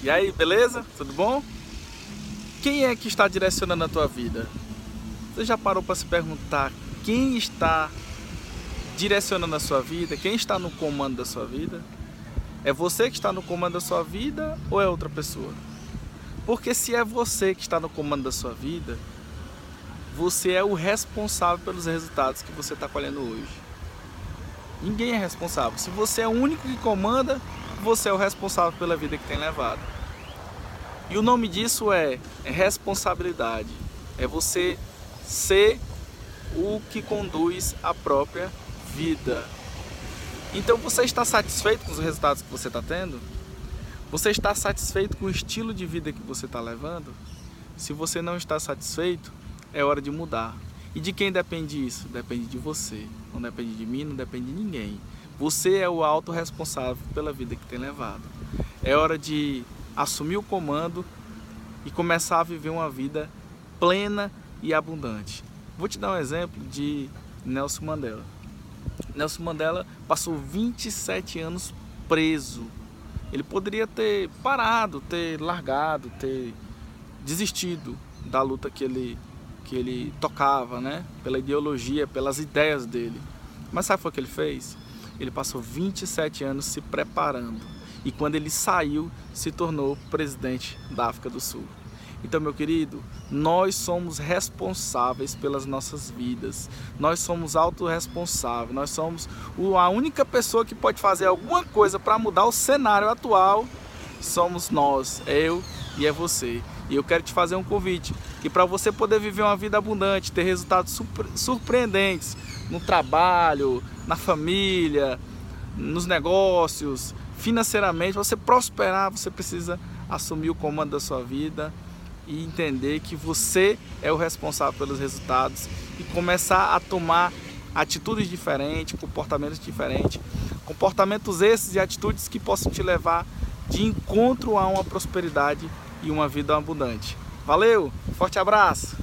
E aí, beleza? Tudo bom? Quem é que está direcionando a tua vida? Você já parou para se perguntar quem está direcionando a sua vida? Quem está no comando da sua vida? É você que está no comando da sua vida ou é outra pessoa? Porque se é você que está no comando da sua vida, você é o responsável pelos resultados que você está colhendo hoje. Ninguém é responsável. Se você é o único que comanda, você é o responsável pela vida que tem levado. E o nome disso é, responsabilidade. É você ser o que conduz a própria vida. Então você está satisfeito com os resultados que você está tendo? Você está satisfeito com o estilo de vida que você está levando? Se você não está satisfeito, é hora de mudar. E de quem depende isso? Depende de você. Não depende de mim, não depende de ninguém. Você é o autorresponsável pela vida que tem levado. É hora de assumir o comando e começar a viver uma vida plena e abundante. Vou te dar um exemplo de Nelson Mandela. Nelson Mandela passou 27 anos preso. Ele poderia ter parado, ter largado, ter desistido da luta que ele que ele tocava, né? Pela ideologia, pelas ideias dele. Mas sabe o que ele fez? Ele passou 27 anos se preparando e quando ele saiu, se tornou presidente da África do Sul. Então, meu querido, nós somos responsáveis pelas nossas vidas. Nós somos autorresponsáveis. Nós somos a única pessoa que pode fazer alguma coisa para mudar o cenário atual. Somos nós, é eu e é você. E eu quero te fazer um convite que para você poder viver uma vida abundante, ter resultados surpreendentes no trabalho, na família, nos negócios, financeiramente, você prosperar, você precisa assumir o comando da sua vida e entender que você é o responsável pelos resultados e começar a tomar atitudes diferentes, comportamentos diferentes, comportamentos esses e atitudes que possam te levar de encontro a uma prosperidade e uma vida abundante. Valeu, forte abraço!